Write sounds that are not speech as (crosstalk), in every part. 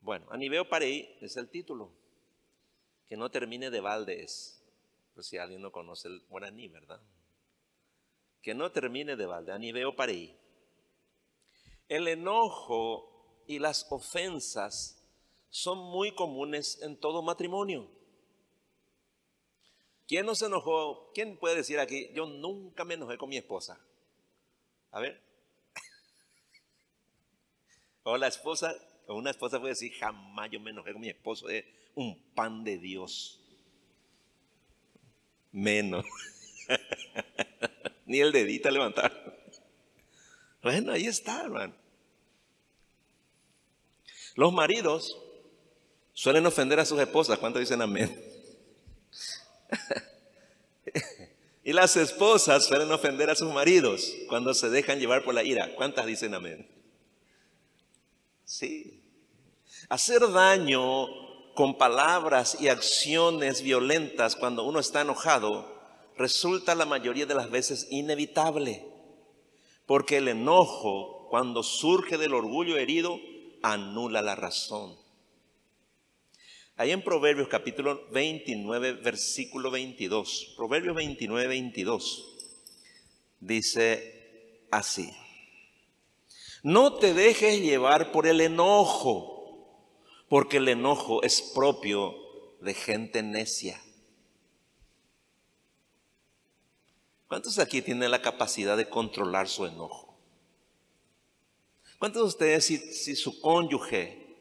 Bueno, Anibeo Parei es el título. Que no termine de balde es. Pues si alguien no conoce el guaraní, ¿verdad? Que no termine de balde. Anibeo Parei. El enojo y las ofensas son muy comunes en todo matrimonio. ¿Quién no se enojó? ¿Quién puede decir aquí, yo nunca me enojé con mi esposa? A ver. (laughs) O la esposa, una esposa puede decir, jamás yo me enojé con mi esposo, es un pan de Dios. Menos. (laughs) Ni el dedito levantar. Bueno, ahí está, hermano. Los maridos suelen ofender a sus esposas. ¿Cuántos dicen amén? (laughs) y las esposas suelen ofender a sus maridos cuando se dejan llevar por la ira. ¿Cuántas dicen amén? Sí. Hacer daño con palabras y acciones violentas cuando uno está enojado resulta la mayoría de las veces inevitable. Porque el enojo, cuando surge del orgullo herido, anula la razón. Ahí en Proverbios capítulo 29, versículo 22. Proverbios 29, 22. Dice así. No te dejes llevar por el enojo, porque el enojo es propio de gente necia. ¿Cuántos aquí tienen la capacidad de controlar su enojo? ¿Cuántos de ustedes, si su cónyuge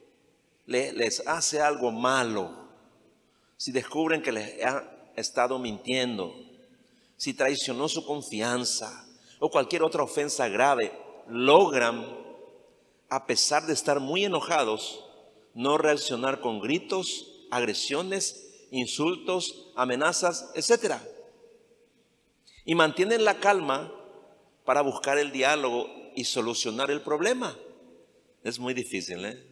les hace algo malo, si descubren que les ha estado mintiendo, si traicionó su confianza o cualquier otra ofensa grave, logran, a pesar de estar muy enojados, no reaccionar con gritos, agresiones, insultos, amenazas, etc. Y mantienen la calma para buscar el diálogo y solucionar el problema. Es muy difícil, ¿eh?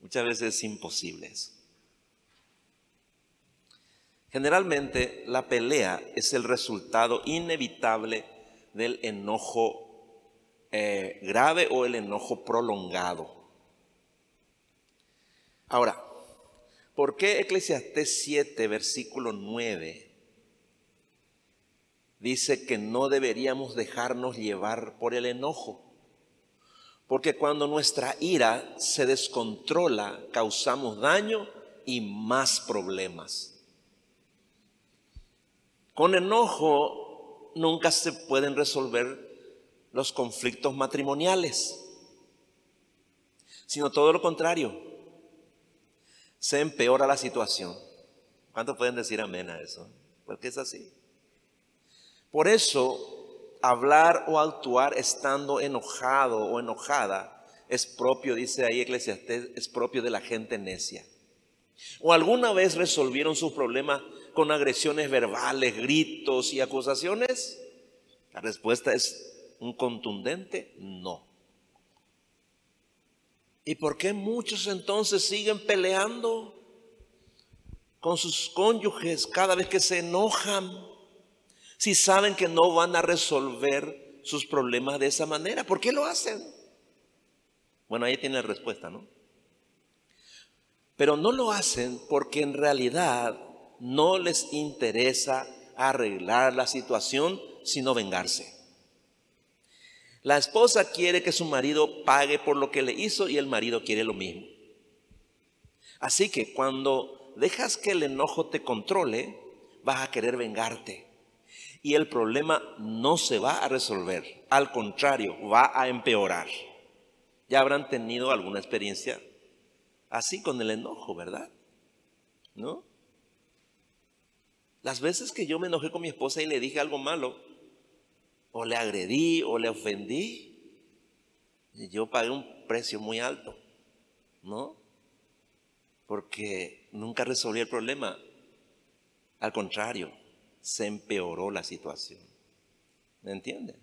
Muchas veces es imposible. Generalmente la pelea es el resultado inevitable del enojo eh, grave o el enojo prolongado. Ahora, ¿por qué Eclesiastés 7, versículo 9 dice que no deberíamos dejarnos llevar por el enojo? Porque cuando nuestra ira se descontrola, causamos daño y más problemas. Con enojo nunca se pueden resolver los conflictos matrimoniales, sino todo lo contrario. Se empeora la situación. ¿Cuántos pueden decir amén a eso? Porque es así. Por eso hablar o actuar estando enojado o enojada es propio, dice ahí Eclesiastés, es propio de la gente necia. ¿O alguna vez resolvieron sus problemas con agresiones verbales, gritos y acusaciones? La respuesta es un contundente no. ¿Y por qué muchos entonces siguen peleando con sus cónyuges cada vez que se enojan? si saben que no van a resolver sus problemas de esa manera? ¿Por qué lo hacen? Bueno, ahí tiene la respuesta, ¿no? Pero no lo hacen porque en realidad no les interesa arreglar la situación, sino vengarse. La esposa quiere que su marido pague por lo que le hizo y el marido quiere lo mismo. Así que cuando dejas que el enojo te controle, vas a querer vengarte y el problema no se va a resolver, al contrario, va a empeorar. Ya habrán tenido alguna experiencia así con el enojo, ¿verdad? ¿No? Las veces que yo me enojé con mi esposa y le dije algo malo, o le agredí o le ofendí, yo pagué un precio muy alto, ¿no? Porque nunca resolví el problema. Al contrario, se empeoró la situación. ¿Me entienden?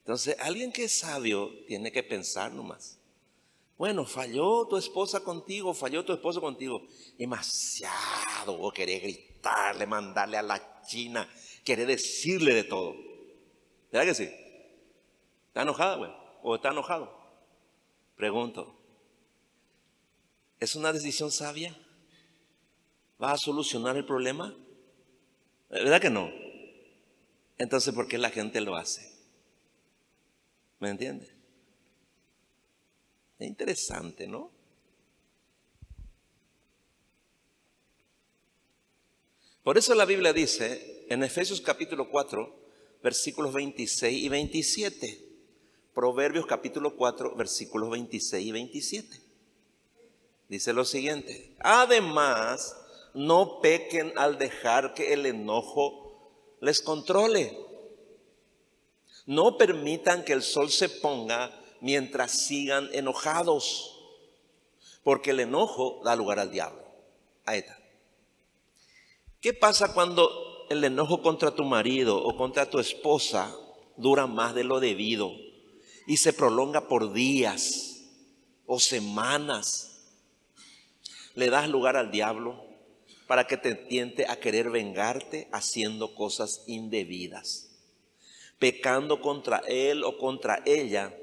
Entonces, alguien que es sabio tiene que pensar nomás. Bueno, falló tu esposa contigo, falló tu esposo contigo. Demasiado, o querés gritarle, mandarle a la china, querés decirle de todo. ¿Verdad que sí? ¿Está enojada, güey? ¿O está enojado? Pregunto. ¿Es una decisión sabia? ¿Va a solucionar el problema? ¿Verdad que no? Entonces, ¿por qué la gente lo hace? ¿Me entiende? Es interesante, ¿no? Por eso la Biblia dice en Efesios capítulo 4, versículos 26 y 27. Proverbios capítulo 4, versículos 26 y 27. Dice lo siguiente. Además, no pequen al dejar que el enojo les controle. No permitan que el sol se ponga mientras sigan enojados, porque el enojo da lugar al diablo. Ahí está. ¿Qué pasa cuando el enojo contra tu marido o contra tu esposa dura más de lo debido y se prolonga por días o semanas? Le das lugar al diablo para que te tiente a querer vengarte haciendo cosas indebidas, pecando contra él o contra ella,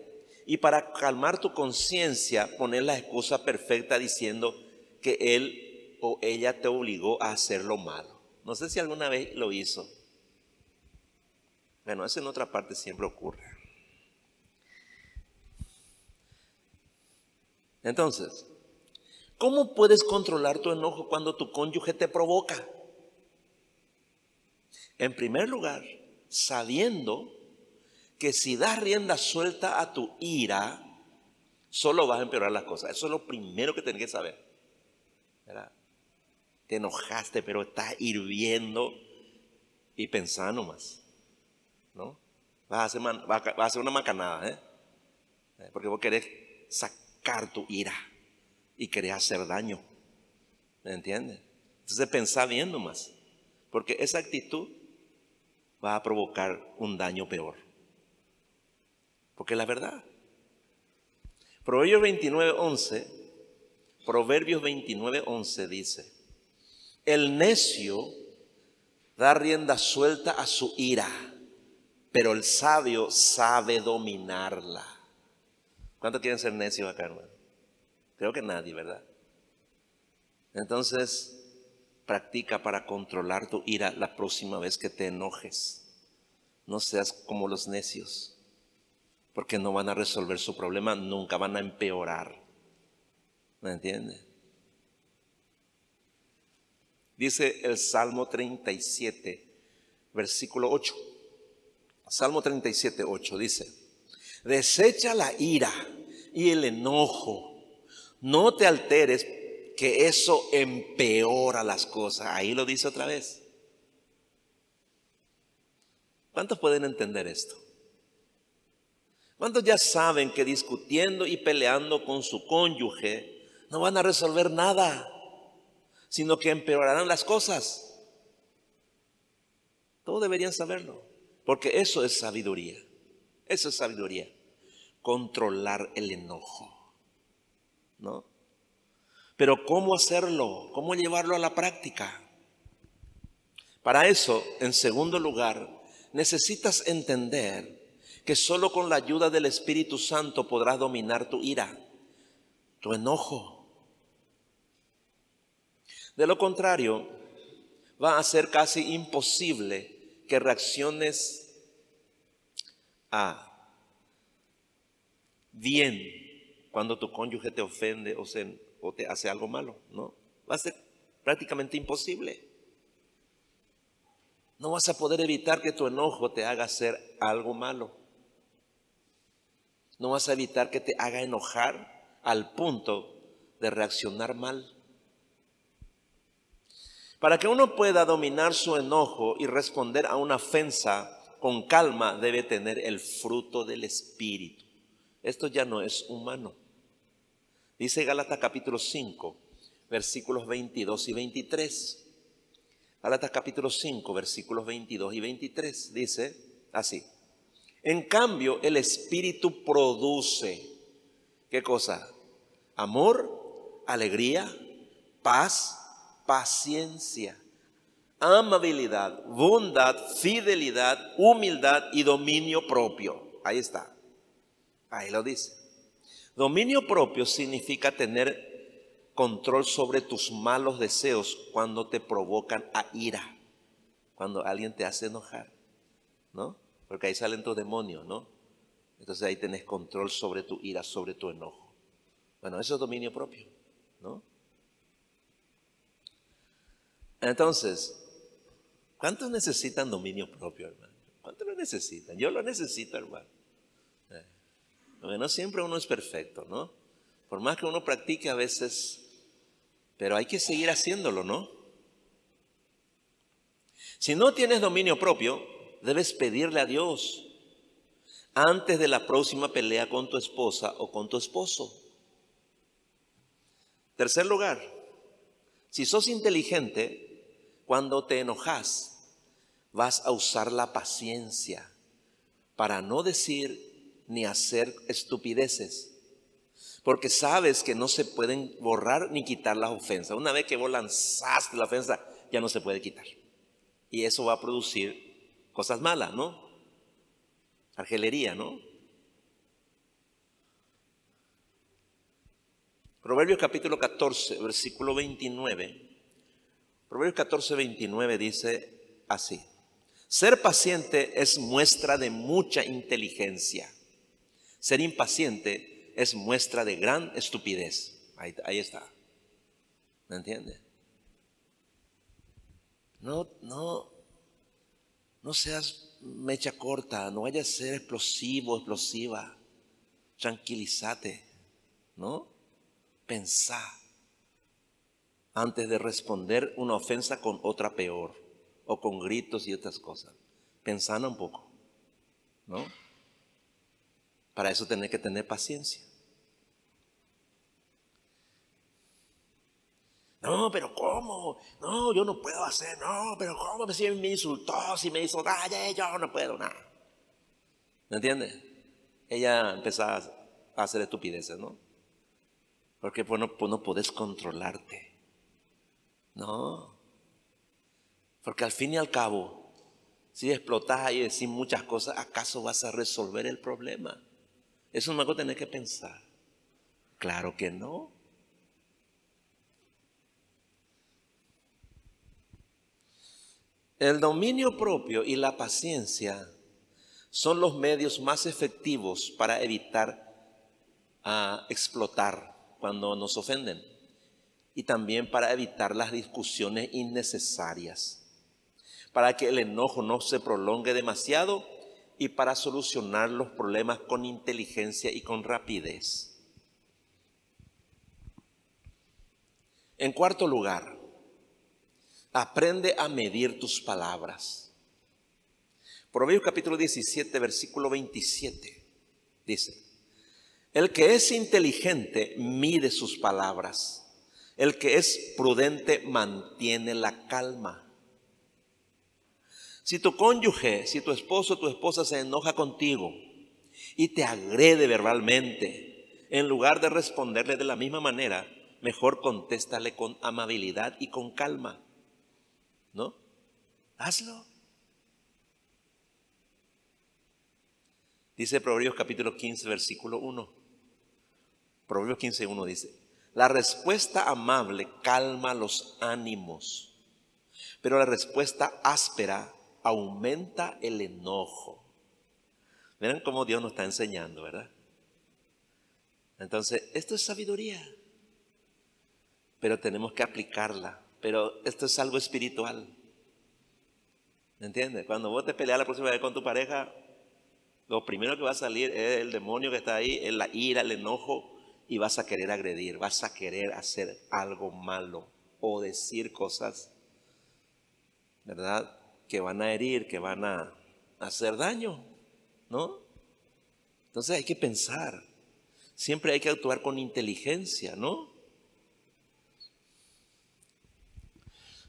y para calmar tu conciencia poner la excusa perfecta diciendo que él o ella te obligó a hacer lo malo. No sé si alguna vez lo hizo. Bueno, eso en otra parte siempre ocurre. Entonces, ¿Cómo puedes controlar tu enojo cuando tu cónyuge te provoca? En primer lugar, sabiendo que si das rienda suelta a tu ira, solo vas a empeorar las cosas. Eso es lo primero que tienes que saber. Te enojaste, pero estás hirviendo y pensando más. ¿No? Vas a hacer, una macanada, ¿eh? Porque vos querés sacar tu ira y querer hacer daño. ¿Me entiendes? Entonces pensá bien nomás, porque esa actitud va a provocar un daño peor. Porque la verdad. Proverbios 29, 11, Proverbios 29, 11 dice, el necio da rienda suelta a su ira, pero el sabio sabe dominarla. ¿Cuántos quieren ser necios acá, hermano? Creo que nadie, ¿verdad? Entonces, practica para controlar tu ira la próxima vez que te enojes. No seas como los necios, porque no van a resolver su problema, nunca van a empeorar. ¿Me entiende? Dice el Salmo 37, versículo 8. Salmo 37, 8 dice, desecha la ira y el enojo no te alteres, que eso empeora las cosas. Ahí lo dice otra vez. ¿Cuántos pueden entender esto? ¿Cuántos ya saben que discutiendo y peleando con su cónyuge no van a resolver nada, sino que empeorarán las cosas? Todos deberían saberlo, porque eso es sabiduría. Eso es sabiduría. Controlar el enojo. ¿no? Pero ¿cómo hacerlo? ¿Cómo llevarlo a la práctica? Para eso, en segundo lugar, necesitas entender que solo con la ayuda del Espíritu Santo podrás dominar tu ira, tu enojo. De lo contrario, va a ser casi imposible que reacciones a bien cuando tu cónyuge te ofende o, te hace algo malo, ¿no? Va a ser prácticamente imposible. No vas a poder evitar que tu enojo te haga hacer algo malo. No vas a evitar que te haga enojar al punto de reaccionar mal. Para que uno pueda dominar su enojo y responder a una ofensa con calma, debe tener el fruto del Espíritu. Esto ya no es humano. Dice Gálatas capítulo 5, versículos 22 y 23. Gálatas capítulo 5, versículos 22 y 23. Dice así. En cambio, el Espíritu produce, ¿qué cosa? Amor, alegría, paz, paciencia, amabilidad, bondad, fidelidad, humildad y dominio propio. Ahí está. Ahí lo dice. Dominio propio significa tener control sobre tus malos deseos cuando te provocan a ira, cuando alguien te hace enojar, ¿no? Porque ahí salen tus demonios, ¿no? Entonces ahí tenés control sobre tu ira, sobre tu enojo. Bueno, eso es dominio propio, ¿no? Entonces, ¿cuántos necesitan dominio propio, hermano? ¿Cuántos lo necesitan? Yo lo necesito, hermano. Eh, porque no siempre uno es perfecto, ¿no? Por más que uno practique a veces, pero hay que seguir haciéndolo, ¿no? Si no tienes dominio propio, debes pedirle a Dios antes de la próxima pelea con tu esposa o con tu esposo. Tercer lugar, si sos inteligente, cuando te enojas, vas a usar la paciencia para no decir ni hacer estupideces. Porque sabes que no se pueden borrar ni quitar las ofensas. Una vez que vos lanzaste la ofensa, ya no se puede quitar. Y eso va a producir cosas malas, ¿no? Argelería, ¿no? Proverbios capítulo 14, versículo 29. Proverbios 14, 29 dice así. Ser paciente es muestra de mucha inteligencia. Ser impaciente es muestra de gran estupidez. Ahí, está. ¿Me entiende? No, no, no seas mecha corta, no vayas a ser explosivo, explosiva. Tranquilízate, ¿no? Pensá antes de responder una ofensa con otra peor o con gritos y otras cosas. Pensando un poco, ¿no? Para eso tener que tener paciencia. No, pero ¿cómo? No, yo no puedo hacer, no, pero ¿cómo? Si me insultó, si me hizo daño, yo no puedo nada. ¿Me entiendes? Ella empezaba a hacer estupideces, ¿no? Porque pues no, pues no puedes controlarte. No. Porque al fin y al cabo, si explotas y decís muchas cosas, ¿acaso vas a resolver el problema? Eso no me tener que pensar. Claro que no. El dominio propio y la paciencia son los medios más efectivos para evitar ah, explotar cuando nos ofenden y también para evitar las discusiones innecesarias, para que el enojo no se prolongue demasiado y para solucionar los problemas con inteligencia y con rapidez. En cuarto lugar, Aprende a medir tus palabras. Proverbios capítulo 17, versículo 27 dice, el que es inteligente mide sus palabras, el que es prudente mantiene la calma. Si tu cónyuge, si tu esposo o tu esposa se enoja contigo y te agrede verbalmente, en lugar de responderle de la misma manera, mejor contéstale con amabilidad y con calma. ¿No? Hazlo. Dice Proverbios capítulo 15, versículo 1. Proverbios 15, 1 dice, la respuesta amable calma los ánimos, pero la respuesta áspera aumenta el enojo. Miren cómo Dios nos está enseñando, ¿verdad? Entonces, esto es sabiduría, pero tenemos que aplicarla pero esto es algo espiritual. ¿Me entiendes? Cuando vos te peleas la próxima vez con tu pareja, lo primero que va a salir es el demonio que está ahí, es la ira, el enojo, y vas a querer agredir, vas a querer hacer algo malo o decir cosas, ¿verdad? Que van a herir, que van a hacer daño, ¿no? Entonces hay que pensar, siempre hay que actuar con inteligencia, ¿no?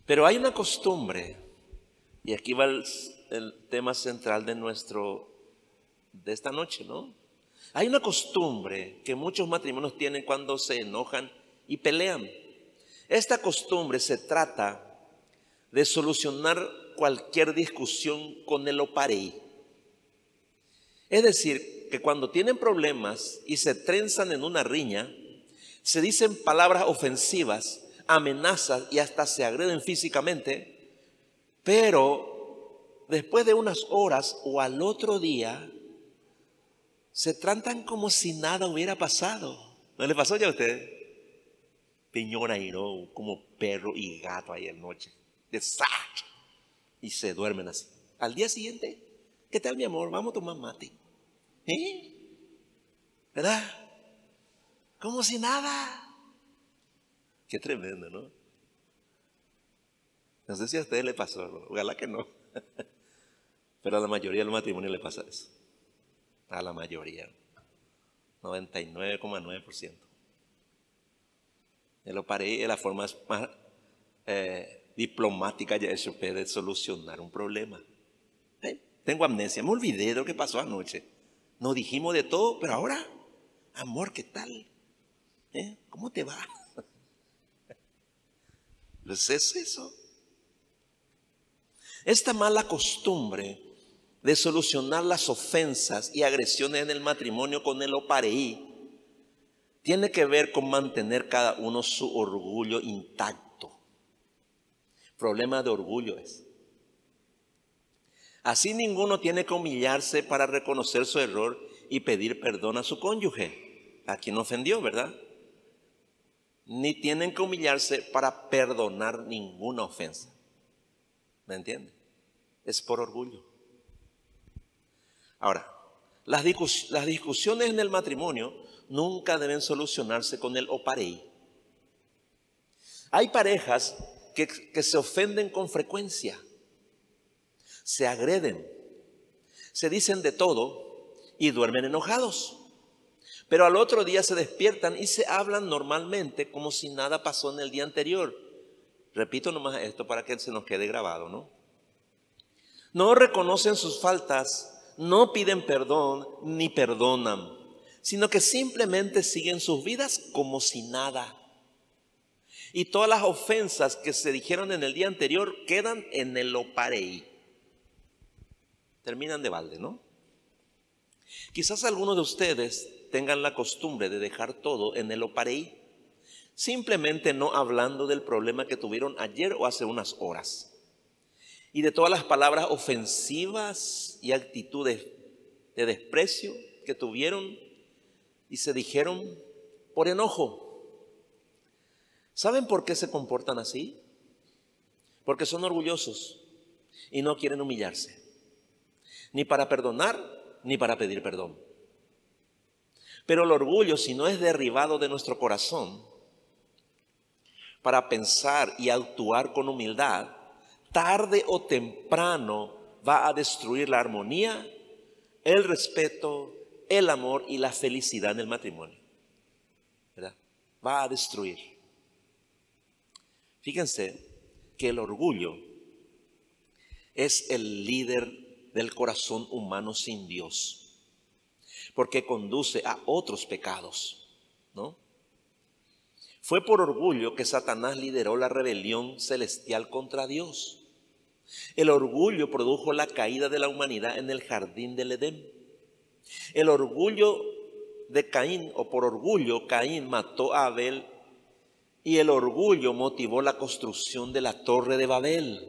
Pero hay una costumbre, y aquí va el, tema central de nuestro, de esta noche, ¿no? Hay una costumbre que muchos matrimonios tienen cuando se enojan y pelean. Esta costumbre se trata de solucionar cualquier discusión con el opareí. Es decir, que cuando tienen problemas y se trenzan en una riña, se dicen palabras ofensivas, amenazas y hasta se agreden físicamente, pero después de unas horas o al otro día, se tratan como si nada hubiera pasado. ¿No le pasó ya a usted? Piñón ahí, ¿no? Como perro y gato ahí en noche. Desastre. Y se duermen así. Al día siguiente, ¿qué tal mi amor? Vamos a tomar mate. ¿Eh? ¿Verdad? Como si nada. Qué tremendo, ¿no? No sé si a ustedes le pasó, ojalá que no. (laughs) Pero a la mayoría de los matrimonios le pasa eso. A la mayoría. 99,9%. Lo paré la forma más eh, diplomática de solucionar un problema. ¿Eh? Tengo amnesia, me olvidé de lo que pasó anoche. Nos dijimos de todo, pero ahora, amor, ¿qué tal? ¿Eh? ¿Cómo te va? (laughs) ¿Es eso? Esta mala costumbre de solucionar las ofensas y agresiones en el matrimonio con el opareí tiene que ver con mantener cada uno su orgullo intacto. Problema de orgullo es. Así ninguno tiene que humillarse para reconocer su error y pedir perdón a su cónyuge, a quien ofendió, ¿verdad? Ni tienen que humillarse para perdonar ninguna ofensa. ¿Me entiende? Es por orgullo. Ahora, las, discusiones en el matrimonio nunca deben solucionarse con el oparei. Hay parejas que, que se ofenden con frecuencia, se agreden, se dicen de todo y duermen enojados. Pero al otro día se despiertan y se hablan normalmente como si nada pasó en el día anterior. Repito nomás esto para que se nos quede grabado, ¿no? No reconocen sus faltas no piden perdón ni perdonan, sino que simplemente siguen sus vidas como si nada. Y todas las ofensas que se dijeron en el día anterior quedan en el oparei. Terminan de balde, ¿no? Quizás algunos de ustedes tengan la costumbre de dejar todo en el oparei, simplemente no hablando del problema que tuvieron ayer o hace unas horas y de todas las palabras ofensivas y actitudes de desprecio que tuvieron y se dijeron por enojo. ¿Saben por qué se comportan así? Porque son orgullosos y no quieren humillarse, ni para perdonar ni para pedir perdón. Pero el orgullo, si no es derribado de nuestro corazón, para pensar y actuar con humildad, tarde o temprano va a destruir la armonía, el respeto, el amor y la felicidad en el matrimonio. ¿Verdad? Va a destruir. Fíjense que el orgullo es el líder del corazón humano sin Dios, porque conduce a otros pecados, ¿no? Fue por orgullo que Satanás lideró la rebelión celestial contra Dios. El orgullo produjo la caída de la humanidad en el jardín del Edén. El orgullo de Caín, o por orgullo, Caín mató a Abel y el orgullo motivó la construcción de la torre de Babel.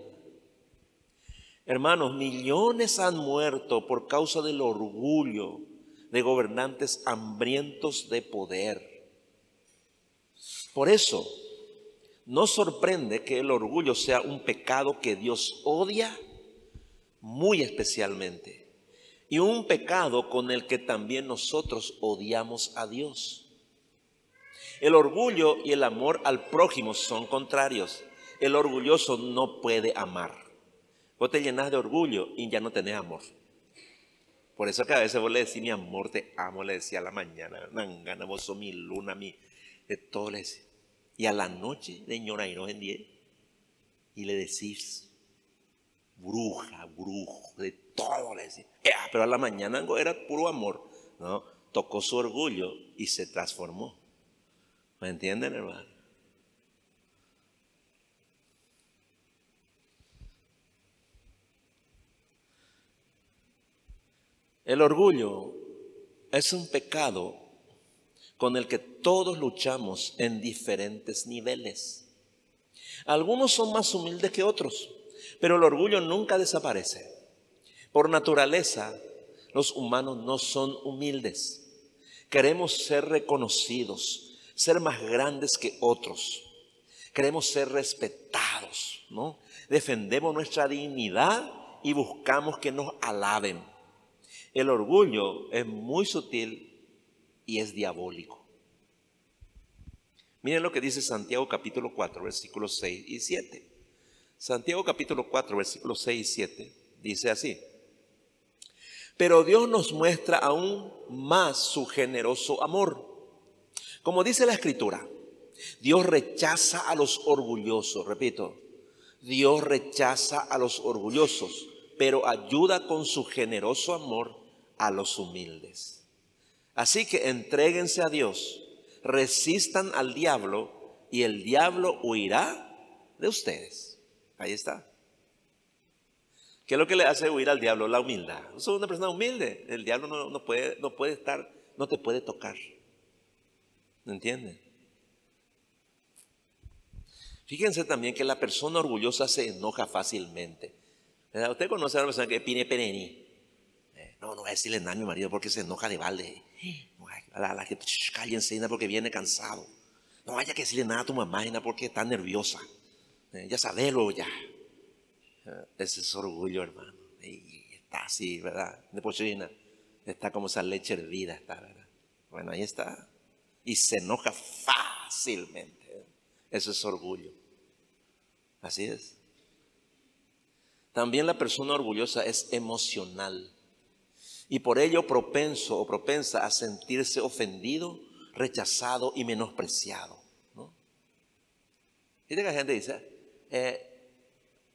Hermanos, millones han muerto por causa del orgullo de gobernantes hambrientos de poder. Por eso, no sorprende que el orgullo sea un pecado que Dios odia muy especialmente y un pecado con el que también nosotros odiamos a Dios. El orgullo y el amor al prójimo son contrarios. El orgulloso no puede amar. Vos te llenas de orgullo y ya no tenés amor. Por eso que a veces vos le decís, mi amor, te amo, le decía a la mañana, gana, vos sos mi luna, mi, de todo le decía. Y a la noche de no en diez y le decís, bruja, brujo, de todo le decís. Pero a la mañana era puro amor, ¿no? Tocó su orgullo y se transformó. ¿Me entienden, hermano? El orgullo es un pecado con el que todos luchamos en diferentes niveles. Algunos son más humildes que otros, pero el orgullo nunca desaparece. Por naturaleza, los humanos no son humildes. Queremos ser reconocidos, ser más grandes que otros. Queremos ser respetados, ¿no? Defendemos nuestra dignidad y buscamos que nos alaben. El orgullo es muy sutil y es diabólico. Miren lo que dice Santiago capítulo 4, versículos 6 y 7. Santiago capítulo 4, versículos 6 y 7 dice así. Pero Dios nos muestra aún más su generoso amor. Como dice la escritura, Dios rechaza a los orgullosos, repito, Dios rechaza a los orgullosos, pero ayuda con su generoso amor a los humildes. Así que entréguense a Dios, resistan al diablo y el diablo huirá de ustedes. Ahí está. ¿Qué es lo que le hace huir al diablo? La humildad. Sos una persona humilde. El diablo no, puede, no puede estar, no te puede tocar. ¿Me entienden? Fíjense también que la persona orgullosa se enoja fácilmente. Usted conoce a una persona que pide pereni. Eh, no, no voy a decirle nada a mi marido porque se enoja de balde. La, la gente, cállense, porque viene cansado. No vaya que decirle nada a tu mamá, porque está nerviosa. Eh, ya sabelo ya. Ese es orgullo, hermano. Está así, ¿verdad? De pochina. Está como esa leche hervida, está, ¿verdad? Bueno, ahí está. Y se enoja fácilmente. Eso es orgullo. Así es. También la persona orgullosa es emocional. Y por ello propenso o propensa a sentirse ofendido, rechazado y menospreciado. ¿no? que la gente dice, eh,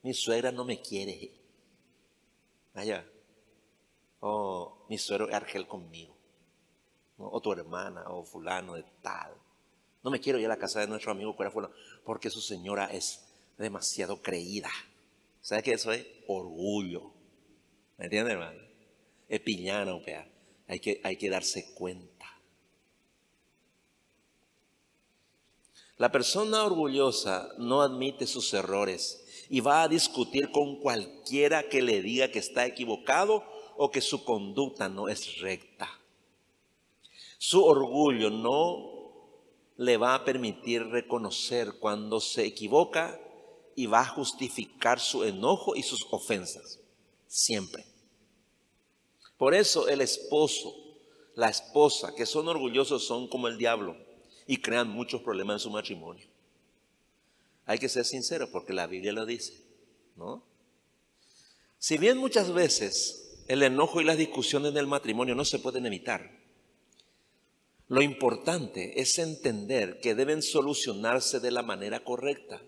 mi suegra no me quiere. Allá. O mi suegro es argel conmigo. O tu hermana, o fulano de tal. No me quiero ir a la casa de nuestro amigo porque su señora es demasiado creída. ¿Sabes qué eso es? Orgullo. ¿Me entiendes, hermano? Es piñana, Hay que, hay que darse cuenta. La persona orgullosa no admite sus errores y va a discutir con cualquiera que le diga que está equivocado o que su conducta no es recta. Su orgullo no le va a permitir reconocer cuando se equivoca y va a justificar su enojo y sus ofensas. Siempre. Por eso el esposo, la esposa que son orgullosos son como el diablo y crean muchos problemas en su matrimonio. Hay que ser sincero porque la Biblia lo dice, ¿no? Si bien muchas veces el enojo y las discusiones del matrimonio no se pueden evitar, lo importante es entender que deben solucionarse de la manera correcta.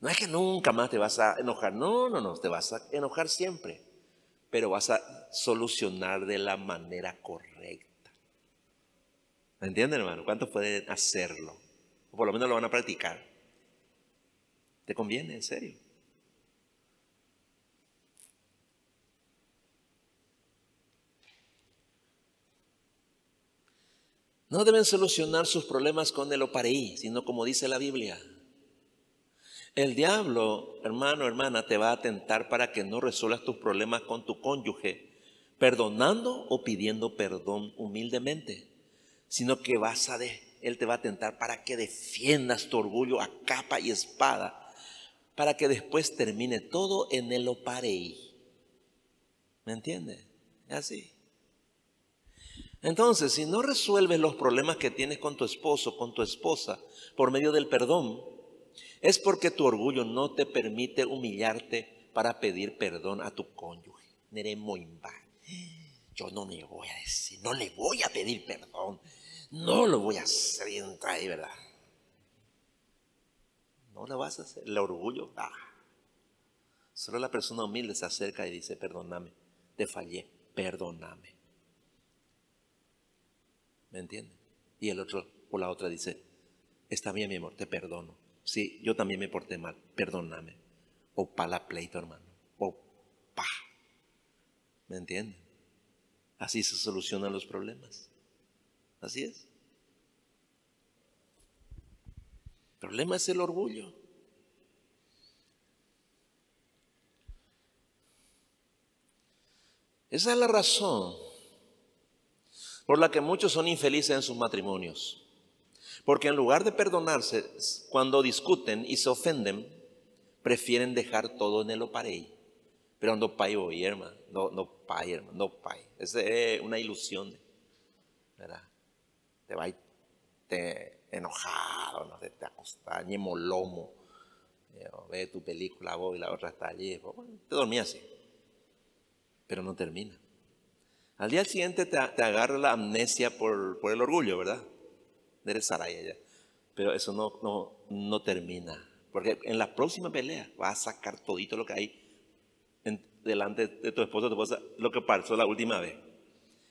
No es que nunca más te vas a enojar, no, no, no, te vas a enojar siempre, pero vas a solucionar de la manera correcta. ¿Me entienden, hermano? ¿Cuántos pueden hacerlo? O por lo menos lo van a practicar. ¿Te conviene, en serio? No deben solucionar sus problemas con el opareí, sino como dice la Biblia. El diablo, hermano, hermana, te va a tentar para que no resuelvas tus problemas con tu cónyuge, perdonando o pidiendo perdón humildemente, sino que vas a de, él te va a tentar para que defiendas tu orgullo a capa y espada para que después termine todo en el oparei. ¿Me entiende? Es así. Entonces, si no resuelves los problemas que tienes con tu esposo, con tu esposa, por medio del perdón, es porque tu orgullo no te permite humillarte para pedir perdón a tu cónyuge. Yo no me voy a decir, no le voy a pedir perdón, no lo voy a hacer, ahí, ¿verdad? No lo vas a hacer. El orgullo, ah. Solo la persona humilde se acerca y dice, perdóname, te fallé, perdóname. ¿Me entiende? Y el otro, por la otra, dice, está bien, mi amor, te perdono. Sí, yo también me porté mal, perdóname. O pa la pleito, hermano. O pa. ¿Me entiende? Así se solucionan los problemas. Así es. problema es el orgullo. Esa es la razón por la que muchos son infelices en sus matrimonios. Porque en lugar de perdonarse, cuando discuten y se ofenden, prefieren dejar todo en el oparey. Pero no pai hoy, hermano. No, no pai, hermano. No pai. Esa es una ilusión. ¿Verdad? Te va te enojado, no te, te acostás, ni molomo. Ve tu película vos y la otra está allí. te dormí así. Pero no termina. Al día siguiente te, agarra la amnesia por, por, el orgullo, ¿verdad? Eres Saraya ya. Pero eso no, no, no termina. Porque en la próxima pelea vas a sacar todito lo que hay delante de tu esposo, tu esposa, lo que pasó la última vez.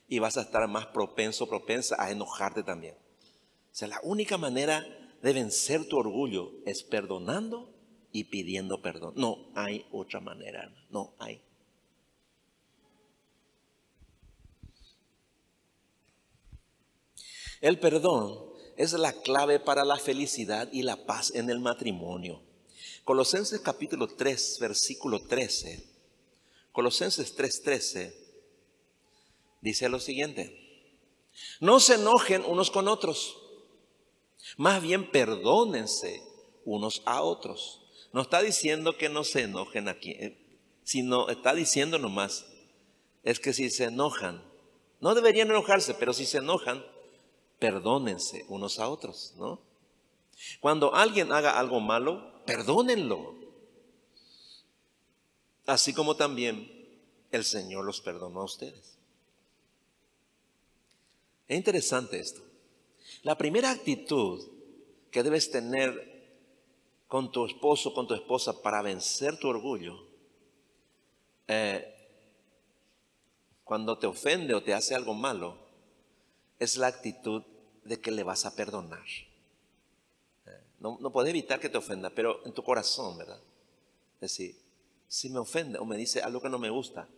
Y vas a estar más propenso, propensa a enojarte también. O sea, la única manera de vencer tu orgullo es perdonando y pidiendo perdón. No hay otra manera, no hay. El perdón es la clave para la felicidad y la paz en el matrimonio. Colosenses capítulo 3, versículo 13. Colosenses 3:13 dice lo siguiente. No se enojen unos con otros. Más bien perdónense unos a otros. No está diciendo que no se enojen aquí, eh, sino está diciendo nomás, es que si se enojan, no deberían enojarse, pero si se enojan, perdónense unos a otros, ¿no? Cuando alguien haga algo malo, perdónenlo. Así como también el Señor los perdonó a ustedes. Es interesante esto. La primera actitud que debes tener con tu esposo, con tu esposa, para vencer tu orgullo, eh, cuando te ofende o te hace algo malo, es la actitud de que le vas a perdonar. No, no puedes evitar que te ofenda, pero en tu corazón, ¿verdad? Es decir, si me ofende o me dice algo que no me gusta,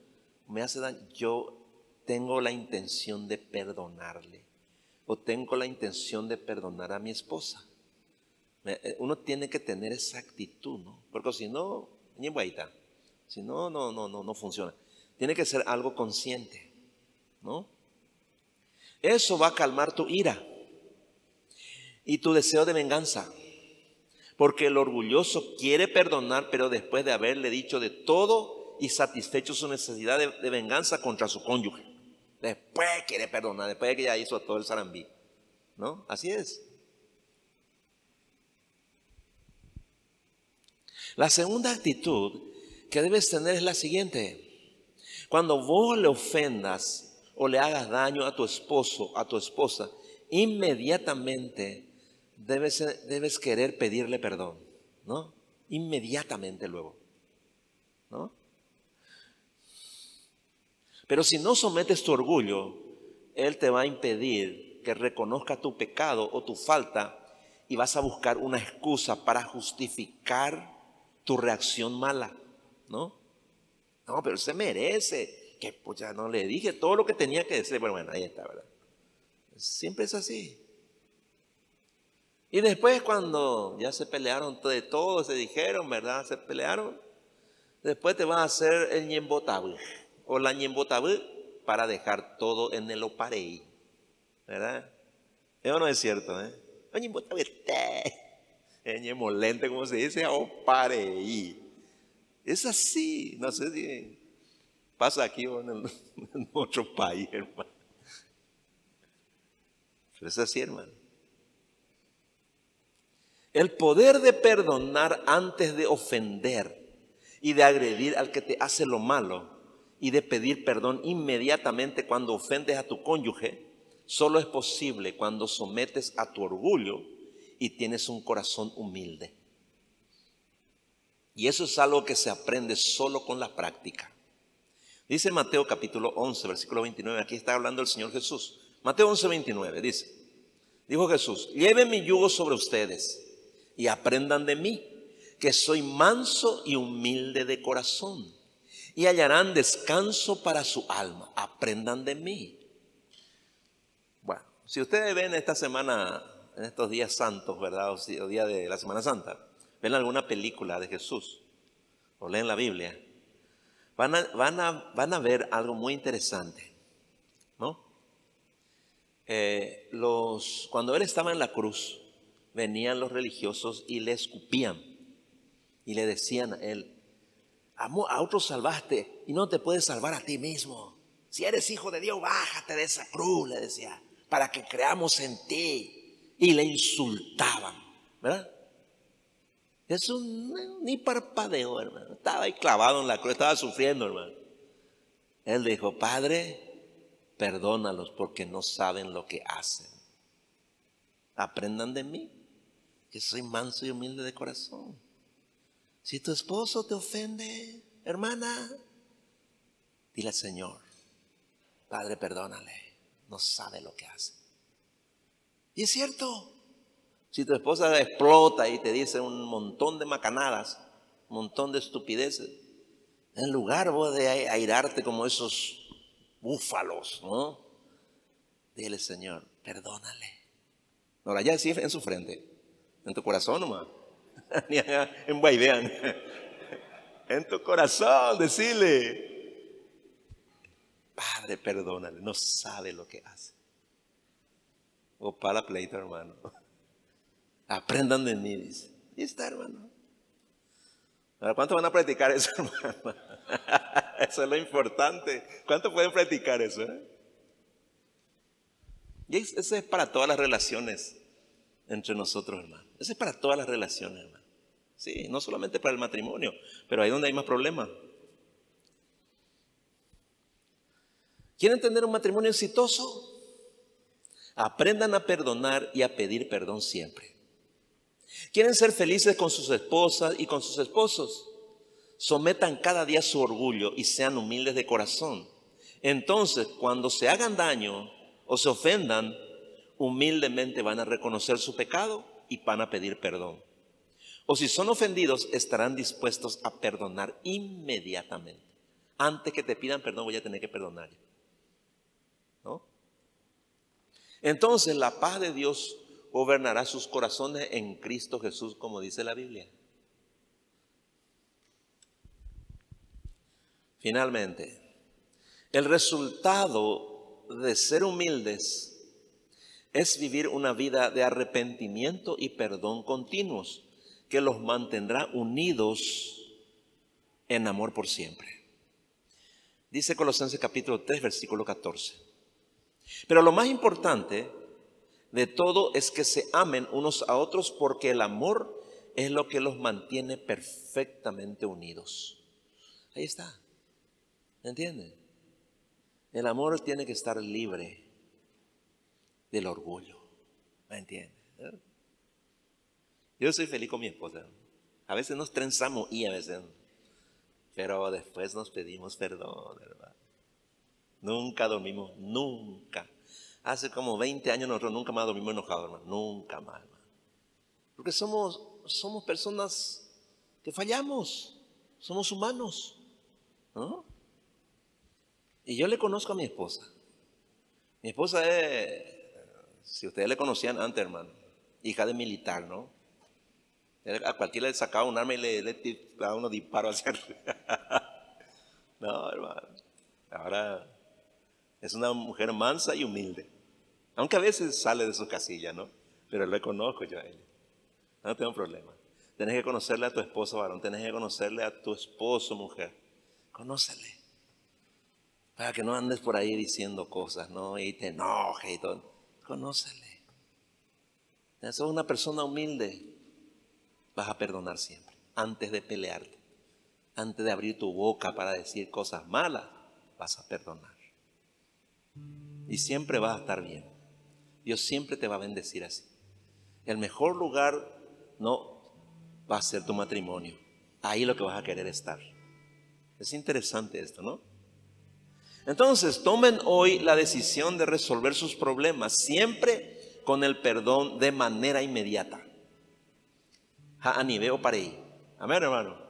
me hace daño, yo tengo la intención de perdonarle o tengo la intención de perdonar a mi esposa. Eh, uno tiene que tener esa actitud, ¿no? Porque si no, ni si no, no, no, no, no funciona. Tiene que ser algo consciente, ¿no? Eso va a calmar tu ira y tu deseo de venganza. Porque el orgulloso quiere perdonar, pero después de haberle dicho de todo y satisfecho su necesidad de, venganza contra su cónyuge. Después quiere perdonar, después de que ya hizo todo el zarambí. ¿No? Así es. La segunda actitud que debes tener es la siguiente. Cuando vos le ofendas o le hagas daño a tu esposo, a tu esposa, inmediatamente debes, debes querer pedirle perdón, ¿no? Inmediatamente luego, ¿no? Pero si no sometes tu orgullo, Él te va a impedir que reconozca tu pecado o tu falta y vas a buscar una excusa para justificar tu reacción mala, ¿no? No, pero se merece que pues ya no le dije todo lo que tenía que decir. Bueno, bueno, ahí está, ¿verdad? Siempre es así. Y después cuando ya se pelearon de todo, se dijeron, ¿verdad? Se pelearon. Después te vas a hacer el ñembotabú o la ñembotabú para dejar todo en el oparei. ¿Verdad? Eso no es cierto, ¿eh? El ñembotabú el ñemolente, como se dice, oparei. Es así, no sé si Pasa aquí o (laughs) en, otro país, hermano. Pero es así, hermano. El poder de perdonar antes de ofender y de agredir al que te hace lo malo y de pedir perdón inmediatamente cuando ofendes a tu cónyuge, solo es posible cuando sometes a tu orgullo y tienes un corazón humilde. Y eso es algo que se aprende solo con la práctica. Dice Mateo capítulo 11, versículo 29, aquí está hablando el Señor Jesús. Mateo 11, 29 dice, dijo Jesús, lleven mi yugo sobre ustedes y aprendan de mí, que soy manso y humilde de corazón, y hallarán descanso para su alma. Aprendan de mí. Bueno, si ustedes ven esta semana en estos días santos, ¿verdad? O día de la Semana Santa, ven alguna película de Jesús o leen la Biblia, van a, van a, van a ver algo muy interesante, ¿no? Eh, cuando él estaba en la cruz, venían los religiosos y le escupían y le decían a él, a otros salvaste y no te puedes salvar a ti mismo. Si eres hijo de Dios, bájate de esa cruz, le decía, para que creamos en ti. Y le insultaban, ¿verdad? Eso ni parpadeo, hermano. Estaba ahí clavado en la cruz, estaba sufriendo, hermano. Él dijo, Padre, perdónalos porque no saben lo que hacen. Aprendan de mí, que soy manso y humilde de corazón. Si tu esposo te ofende, hermana, dile al Señor, Padre, perdónale, no sabe lo que hace. Y es cierto, si tu esposa explota y te dice un montón de macanadas, un montón de estupideces, en lugar de airarte como esos búfalos, ¿no? Dile, Señor, perdónale. Ahora ya sí en su frente, en tu corazón nomás. (laughs) En Baidean. En tu corazón, decirle, Padre, perdónale, no sabe lo que hace. O para pleito, hermano. Aprendan de mí, dice. Y está, hermano. Ahora, ¿cuánto van a practicar eso, (laughs) hermano? Eso es lo importante. ¿Cuánto pueden practicar eso? Eh? Y eso es para todas las relaciones entre nosotros, hermano. Eso es para todas las relaciones, hermano. Sí, no solamente para el matrimonio, pero ahí donde hay más problemas. ¿Quieren tener un matrimonio exitoso? Aprendan a perdonar y a pedir perdón siempre. ¿Quieren ser felices con sus esposas y con sus esposos? Sometan cada día su orgullo y sean humildes de corazón. Entonces, cuando se hagan daño o se ofendan, humildemente van a reconocer su pecado y van a pedir perdón. O si son ofendidos, estarán dispuestos a perdonar inmediatamente. Antes que te pidan perdón, voy a tener que perdonar. ¿No? Entonces la paz de Dios gobernará sus corazones en Cristo Jesús, como dice la Biblia. Finalmente, el resultado de ser humildes es vivir una vida de arrepentimiento y perdón continuos que los mantendrá unidos en amor por siempre. Dice Colosenses capítulo 3, versículo 14. Pero lo más importante de todo es que se amen unos a otros porque el amor es lo que los mantiene perfectamente unidos. Ahí está. ¿Entienden? El amor tiene que estar libre del orgullo. ¿Me entiendes? Yo soy feliz con mi esposa. A veces nos trenzamos y a veces Pero después nos pedimos perdón, ¿verdad? Nunca dormimos, nunca. Hace como 20 años nosotros nunca más dormimos enojados, hermano. Nunca más, hermano. Porque somos, somos personas que fallamos. Somos humanos. ¿no? Y yo le conozco a mi esposa. Mi esposa es, si ustedes le conocían antes, hermano, hija de militar, ¿no? A cualquiera le sacaba un arma y le, le daba unos disparos hacia (laughs) No, hermano. Ahora es una mujer mansa y humilde. Aunque a veces sale de su casilla, ¿no? Pero le conozco yo a ella. No tengo problema. Tienes que conocerle a tu esposo, varón. Tienes que conocerle a tu esposo, mujer. Conócele. Para que no andes por ahí diciendo cosas, ¿no? Y te enoje y todo. Conócele. Es una persona humilde vas a perdonar siempre. Antes de pelearte, antes de abrir tu boca para decir cosas malas, vas a perdonar. Y siempre vas a estar bien. Dios siempre te va a bendecir así. El mejor lugar no va a ser tu matrimonio. Ahí lo que vas a querer estar. Es interesante esto, ¿no? Entonces, tomen hoy la decisión de resolver sus problemas siempre con el perdón de manera inmediata. para ahí. Amén, hermano.